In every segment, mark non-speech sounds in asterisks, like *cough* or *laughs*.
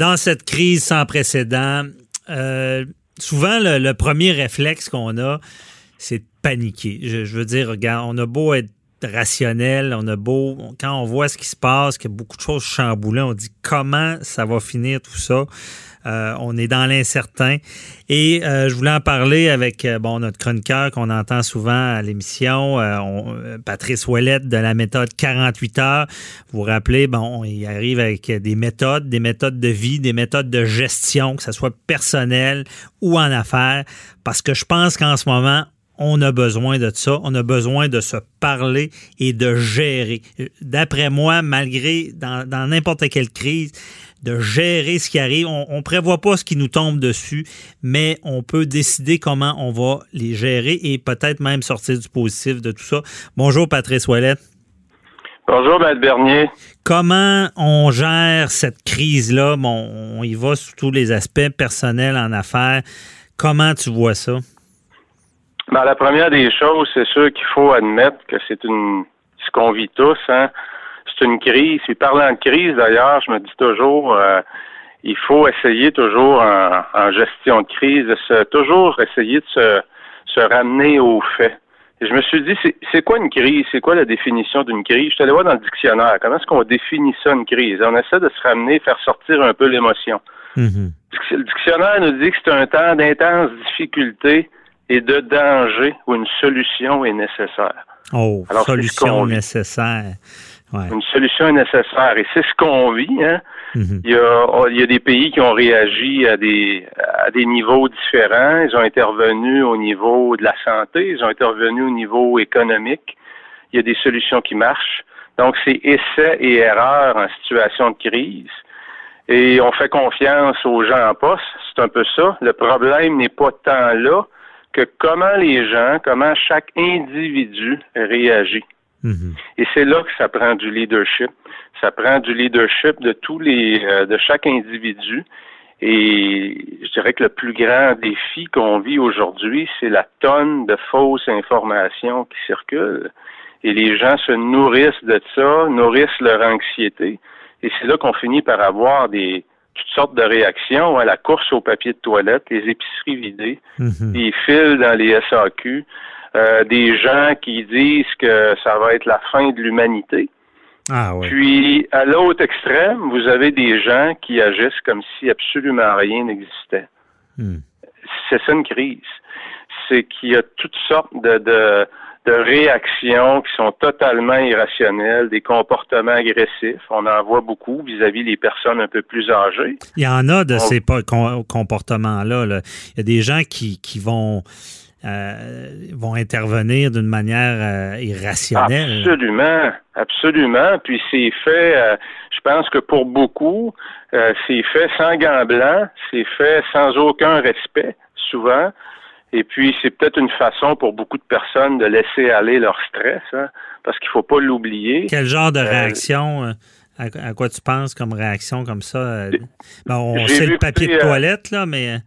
dans cette crise sans précédent, euh, souvent le, premier réflexe qu'on a, c'est de paniquer. Je, je, veux dire, regarde, on a beau être rationnel, on a beau, quand on voit ce qui se passe, qu'il y a beaucoup de choses chamboulées, on dit comment ça va finir tout ça. Euh, on est dans l'incertain. Et euh, je voulais en parler avec euh, bon notre chroniqueur qu'on entend souvent à l'émission, Patrice Ouellette de la méthode 48 heures. Vous vous rappelez, bon, il arrive avec des méthodes, des méthodes de vie, des méthodes de gestion, que ce soit personnel ou en affaires, parce que je pense qu'en ce moment, on a besoin de ça. On a besoin de se parler et de gérer. D'après moi, malgré dans n'importe quelle crise, de gérer ce qui arrive. On ne prévoit pas ce qui nous tombe dessus, mais on peut décider comment on va les gérer et peut-être même sortir du positif de tout ça. Bonjour Patrice Ouellette. Bonjour Maître Bernier. Comment on gère cette crise-là? Bon, on y va sous tous les aspects personnels en affaires. Comment tu vois ça? Ben, la première des choses, c'est sûr qu'il faut admettre que c'est une ce qu'on vit tous, hein c'est une crise. Et parlant de crise, d'ailleurs, je me dis toujours, euh, il faut essayer toujours en, gestion de crise, de toujours essayer de se, se ramener aux faits. Et je me suis dit, c'est quoi une crise? C'est quoi la définition d'une crise? Je suis allé voir dans le dictionnaire. Comment est-ce qu'on définit ça, une crise? On essaie de se ramener, faire sortir un peu l'émotion. Mm-hmm. Le dictionnaire nous dit que c'est un temps d'intense difficulté et de danger où une solution est nécessaire. Oh, solution nécessaire. Une solution est nécessaire. Et c'est ce qu'on vit. Hein? Mhm. il, y a, oh, il, y a, des pays qui ont réagi à des, à des niveaux différents. Ils ont intervenu au niveau de la santé, ils ont intervenu au niveau économique. Il y a des solutions qui marchent. Donc, c'est essai et erreur en situation de crise. Et on fait confiance aux gens en poste. C'est un peu ça. Le problème n'est pas tant là que comment les gens, comment chaque individu réagit. Mhm. Et c'est là que ça prend du leadership. Ça prend du leadership de tous les, euh, de chaque individu. Et je dirais que le plus grand défi qu'on vit aujourd'hui, c'est la tonne de fausses informations qui circulent. Et les gens se nourrissent de ça, nourrissent leur anxiété. Et c'est là qu'on finit par avoir des toutes sortes de réactions, à la course au papier de toilette, les épiceries vidées, mhm. les fils dans les SAQ, euh, des gens qui disent que ça va être la fin de l'humanité. Ah. Puis, à l'autre extrême, vous avez des gens qui agissent comme si absolument rien n'existait. Hmm. C'est ça une crise. C'est qu'il y a toutes sortes de, de, de, réactions qui sont totalement irrationnelles, des comportements agressifs. On en voit beaucoup vis-à-vis des personnes un peu plus âgées. Il y en a de ces comportements-là. Là. Il y a des gens qui, qui vont euh, vont intervenir d'une manière euh, irrationnelle. Absolument, absolument. Puis c'est fait, euh, je pense que pour beaucoup, c'est fait sans gants blancs, c'est fait sans aucun respect, souvent. Et puis, c'est peut-être une façon pour beaucoup de personnes de laisser aller leur stress, hein, parce qu'il faut pas l'oublier. Quel genre de réaction, à, quoi tu penses comme réaction comme ça? Bon, on sait le papier de toilette, là, mais...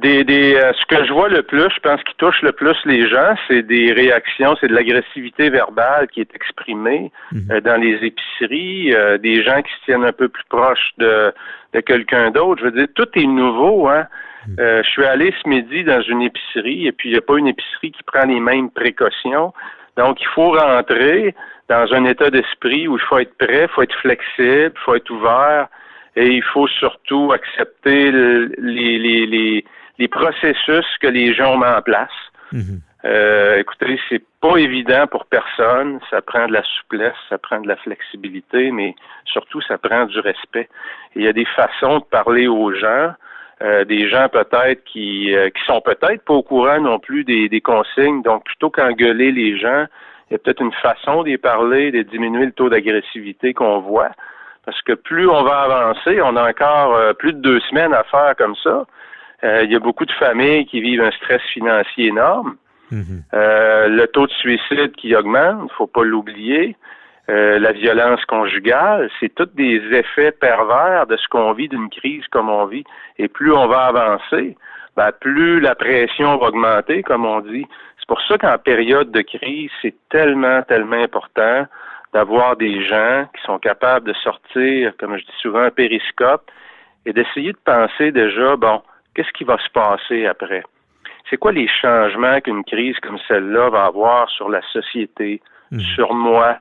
Des, des, euh, ce que je vois le plus, je pense qui touche le plus les gens, c'est des réactions, c'est de l'agressivité verbale qui est exprimée mhm. euh, dans les épiceries, euh, des gens qui se tiennent un peu plus proches de, de quelqu'un d'autre. Je veux dire, tout est nouveau, hein. Mhm. je suis allé ce midi dans une épicerie et puis il n'y a pas une épicerie qui prend les mêmes précautions. Donc, il faut rentrer dans un état d'esprit où il faut être prêt, il faut être flexible, il faut être ouvert et il faut surtout accepter les, les, les les processus que les gens ont mis en place. Mhm. Euh, écoutez, c'est pas évident pour personne. Ça prend de la souplesse, ça prend de la flexibilité, mais surtout, ça prend du respect. il y a des façons de parler aux gens, euh, des gens peut-être qui euh, qui sont peut-être pas au courant non plus des, des consignes. Donc, plutôt qu'engueuler les gens, il y a peut-être une façon d'y parler, de diminuer le taux d'agressivité qu'on voit. Parce que plus on va avancer, on a encore euh, plus de deux semaines à faire comme ça. Euh, il y a beaucoup de familles qui vivent un stress financier énorme. Mhm. Euh, le taux de suicide qui augmente, faut pas l'oublier. Euh, la violence conjugale, c'est tous des effets pervers de ce qu'on vit d'une crise comme on vit. Et plus on va avancer, ben, plus la pression va augmenter, comme on dit. C'est pour ça qu'en période de crise, c'est tellement, tellement important d'avoir des gens qui sont capables de sortir, comme je dis souvent, un périscope et d'essayer de penser déjà, bon, qu'est-ce qui va se passer après? C'est quoi les changements qu'une crise comme celle-là va avoir sur la société, mhm. sur moi?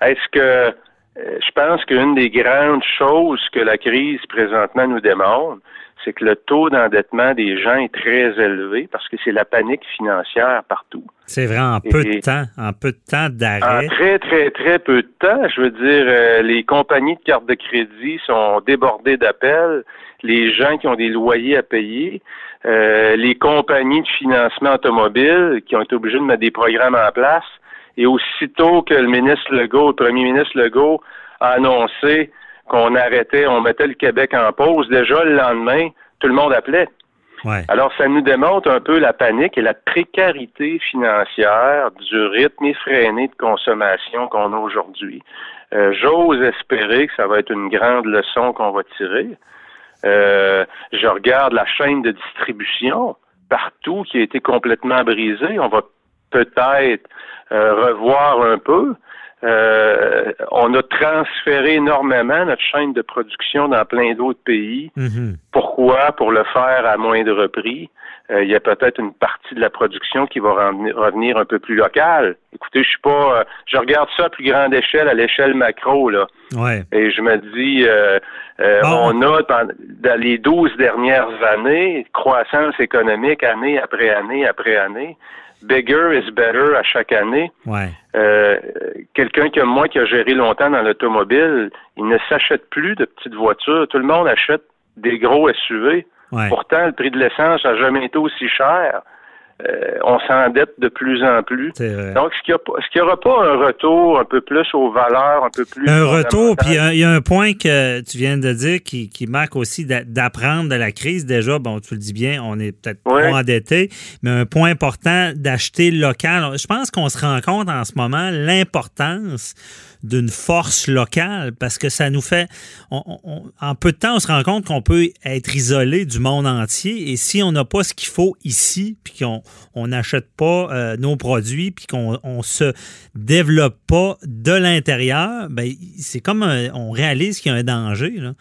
Est-ce que euh, je pense qu'une des grandes choses que la crise présentement nous démontre, c'est que le taux d'endettement des gens est très élevé parce que c'est la panique financière partout. C'est vrai, en peu de temps, en peu de temps d'arrêt. En très, très, très peu de temps. Je veux dire, euh, les compagnies de cartes de crédit sont débordées d'appels, les gens qui ont des loyers à payer, euh, les compagnies de financement automobile qui ont été obligées de mettre des programmes en place. Et aussitôt que le ministre Legault, le premier ministre Legault, a annoncé qu'on arrêtait, on mettait le Québec en pause, déjà le lendemain, tout le monde appelait. Alors, ça nous démontre un peu la panique et la précarité financière du rythme effréné de consommation qu'on a aujourd'hui. Euh, j'ose espérer que ça va être une grande leçon qu'on va tirer. Euh, je regarde la chaîne de distribution partout qui a été complètement brisée. On va peut-être euh, revoir un peu. Euh, on a transféré énormément notre chaîne de production dans plein d'autres pays. Mm-hmm. Pourquoi? Pour le faire à moindre prix. Euh, il y a peut-être une partie de la production qui va revenir un peu plus locale. Écoutez, je suis pas, euh, je regarde ça à plus grande échelle, à l'échelle macro là. Ouais. Et je me dis, on a dans les 12 dernières années croissance économique année après année après année bigger is better à chaque année. Ouais. Euh, quelqu'un comme moi qui a géré longtemps dans l'automobile, il ne s'achète plus de petites voitures. Tout le monde achète des gros SUV. Pourtant, le prix de l'essence n'a jamais été aussi cher. Euh, on s'endette de plus en plus. Donc, est-ce qu'il n'y aura pas un retour un peu plus aux valeurs, un peu plus... Un retour, puis il y, a un point que tu viens de dire qui, marque aussi d'apprendre de la crise. Déjà, bon, tu le dis bien, on est peut-être trop endetté, mais un point important d'acheter local. Je pense qu'on se rend compte en ce moment l'importance d'une force locale parce que ça nous fait, en peu de temps, on se rend compte qu'on peut être isolé du monde entier et si on n'a pas ce qu'il faut ici, puis qu'on on n'achète pas euh, nos produits, puis qu'on on se développe pas de l'intérieur, ben c'est comme on réalise qu'il y a un danger. Là.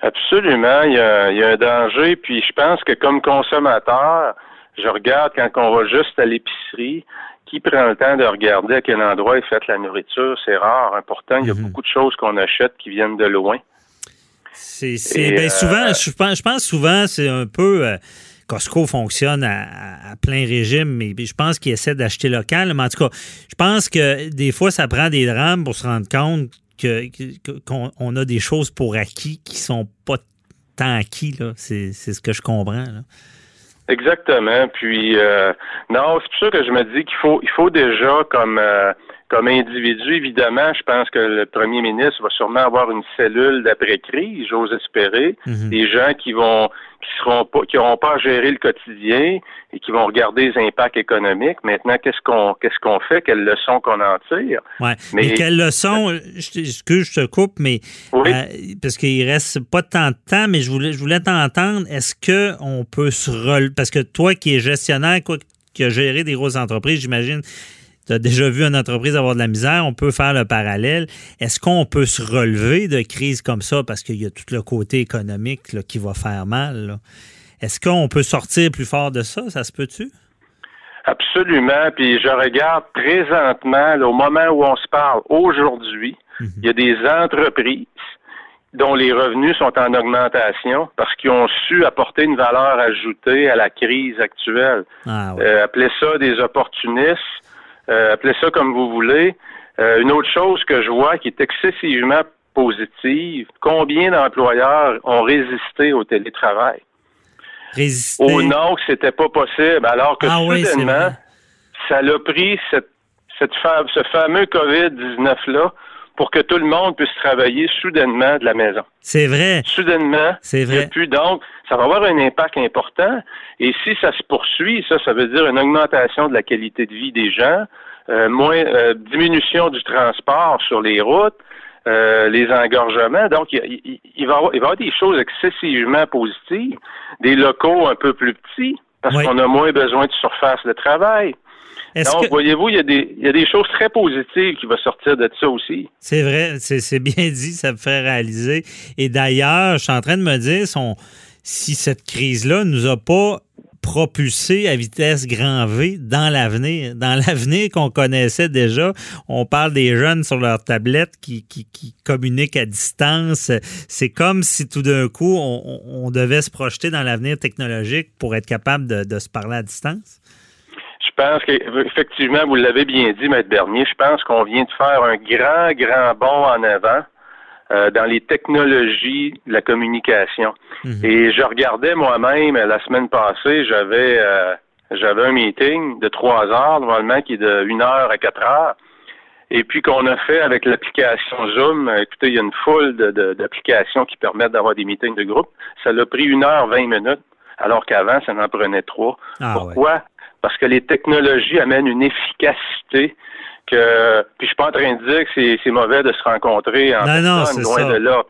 Absolument, il y, a, il y, a, un danger. Puis je pense que comme consommateur, je regarde quand on va juste à l'épicerie, qui prend le temps de regarder à quel endroit est faite la nourriture? C'est rare. Pourtant, il y a mhm. beaucoup de choses qu'on achète qui viennent de loin. C'est ben, souvent, euh, je pense, je pense souvent, c'est un peu. Euh, Costco fonctionne à, plein régime, mais je pense qu'il essaie d'acheter local. Mais en tout cas, je pense que des fois, ça prend des drames pour se rendre compte qu'on a des choses pour acquis qui sont pas tant acquis. C'est ce que je comprends. Exactement. Puis euh, non, c'est pour ça que je me dis qu'il faut il faut déjà comme euh, comme individu, évidemment, je pense que le premier ministre va sûrement avoir une cellule d'après-crise, j'ose espérer, mhm. des gens qui vont qui seront pas qui n'auront pas à gérer le quotidien et qui vont regarder les impacts économiques. Maintenant, qu'est-ce qu'on qu'est-ce qu'on fait, quelles leçons qu'on en tire? Ouais. Mais et quelles leçons que je te coupe, mais euh, parce qu'il reste pas tant de temps, mais je voulais je voulais t'entendre. Est-ce que on peut se relever parce que toi qui es gestionnaire, quoi, qui a géré des grosses entreprises, j'imagine tu as déjà vu une entreprise avoir de la misère, on peut faire le parallèle. Est-ce qu'on peut se relever de crises comme ça parce qu'il y a tout le côté économique qui va faire mal? Est-ce qu'on peut sortir plus fort de ça? Ça se peut-tu? Absolument. Puis je regarde présentement, au moment où on se parle aujourd'hui, mhm. il y a des entreprises dont les revenus sont en augmentation parce qu'ils ont su apporter une valeur ajoutée à la crise actuelle. Ah, euh, appelez ça des opportunistes euh, appelez ça comme vous voulez. Euh, une autre chose que je vois qui est excessivement positive, combien d'employeurs ont résisté au télétravail? Résister. Au nom que c'était pas possible, alors que ah soudainement, ça l'a pris cette, cette ce fameux COVID-19-là pour que tout le monde puisse travailler soudainement de la maison. C'est vrai. Soudainement. C'est vrai. Puis donc, ça va avoir un impact important. Et si ça se poursuit, ça, ça veut dire une augmentation de la qualité de vie des gens, euh, moins euh, diminution du transport sur les routes, euh, les engorgements. Donc, il, il, va avoir, il va y avoir des choses excessivement positives, des locaux un peu plus petits, parce qu'on a moins besoin de surface de travail. Donc, voyez-vous, il y, a des, il y a des choses très positives qui vont sortir de ça aussi. C'est vrai, c'est bien dit, ça me fait réaliser. Et d'ailleurs, je suis en train de me dire, son, si cette crise-là nous a pas propulsé à vitesse grand V dans l'avenir. Dans l'avenir qu'on connaissait déjà, on parle des jeunes sur leur tablette qui, qui, communiquent à distance. C'est comme si tout d'un coup, on, devait se projeter dans l'avenir technologique pour être capable de, se parler à distance. Je pense qu'effectivement, vous l'avez bien dit, Maître Bernier, je pense qu'on vient de faire un grand, grand bond en avant euh, dans les technologies de la communication. Mhm. Et je regardais moi-même la semaine passée, j'avais euh, j'avais un meeting de trois heures, normalement, qui est de une heure à quatre heures. Et puis qu'on a fait avec l'application Zoom, écoutez, il y a une foule d'applications qui permettent d'avoir des meetings de groupe. Ça l'a pris une heure vingt minutes, alors qu'avant, ça en prenait trois. Ah Pourquoi? Parce que les technologies amènent une efficacité que puis je suis pas en train de dire que c'est mauvais de se rencontrer en personne, loin de là.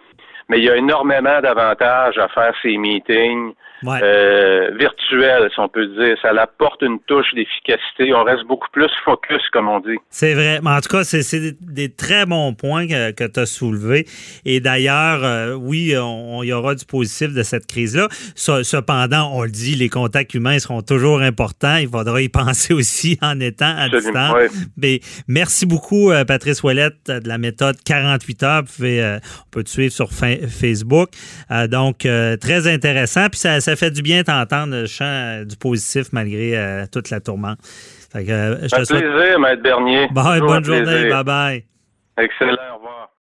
Mais il y a énormément d'avantages à faire ces meetings, euh, virtuel, si on peut dire. Ça apporte une touche d'efficacité. On reste beaucoup plus focus, comme on dit. C'est vrai. Mais en tout cas, c'est des, très bons points que, tu as soulevés. Et d'ailleurs, euh, oui, il y aura du positif de cette crise-là. Cependant, on le dit, les contacts humains seront toujours importants. Il faudra y *laughs* penser aussi en étant à distance. Mais merci beaucoup, euh, Patrice Ouellette, de la méthode 48 heures. on peut te suivre sur Facebook. donc, très intéressant. Puis ça, ça fait du bien d'entendre le chant euh, du positif malgré euh, toute la tourmente. Fait que, euh, je te plaisir, Maître Bernier. bonne journée. Bye bye. Excellent. Au revoir.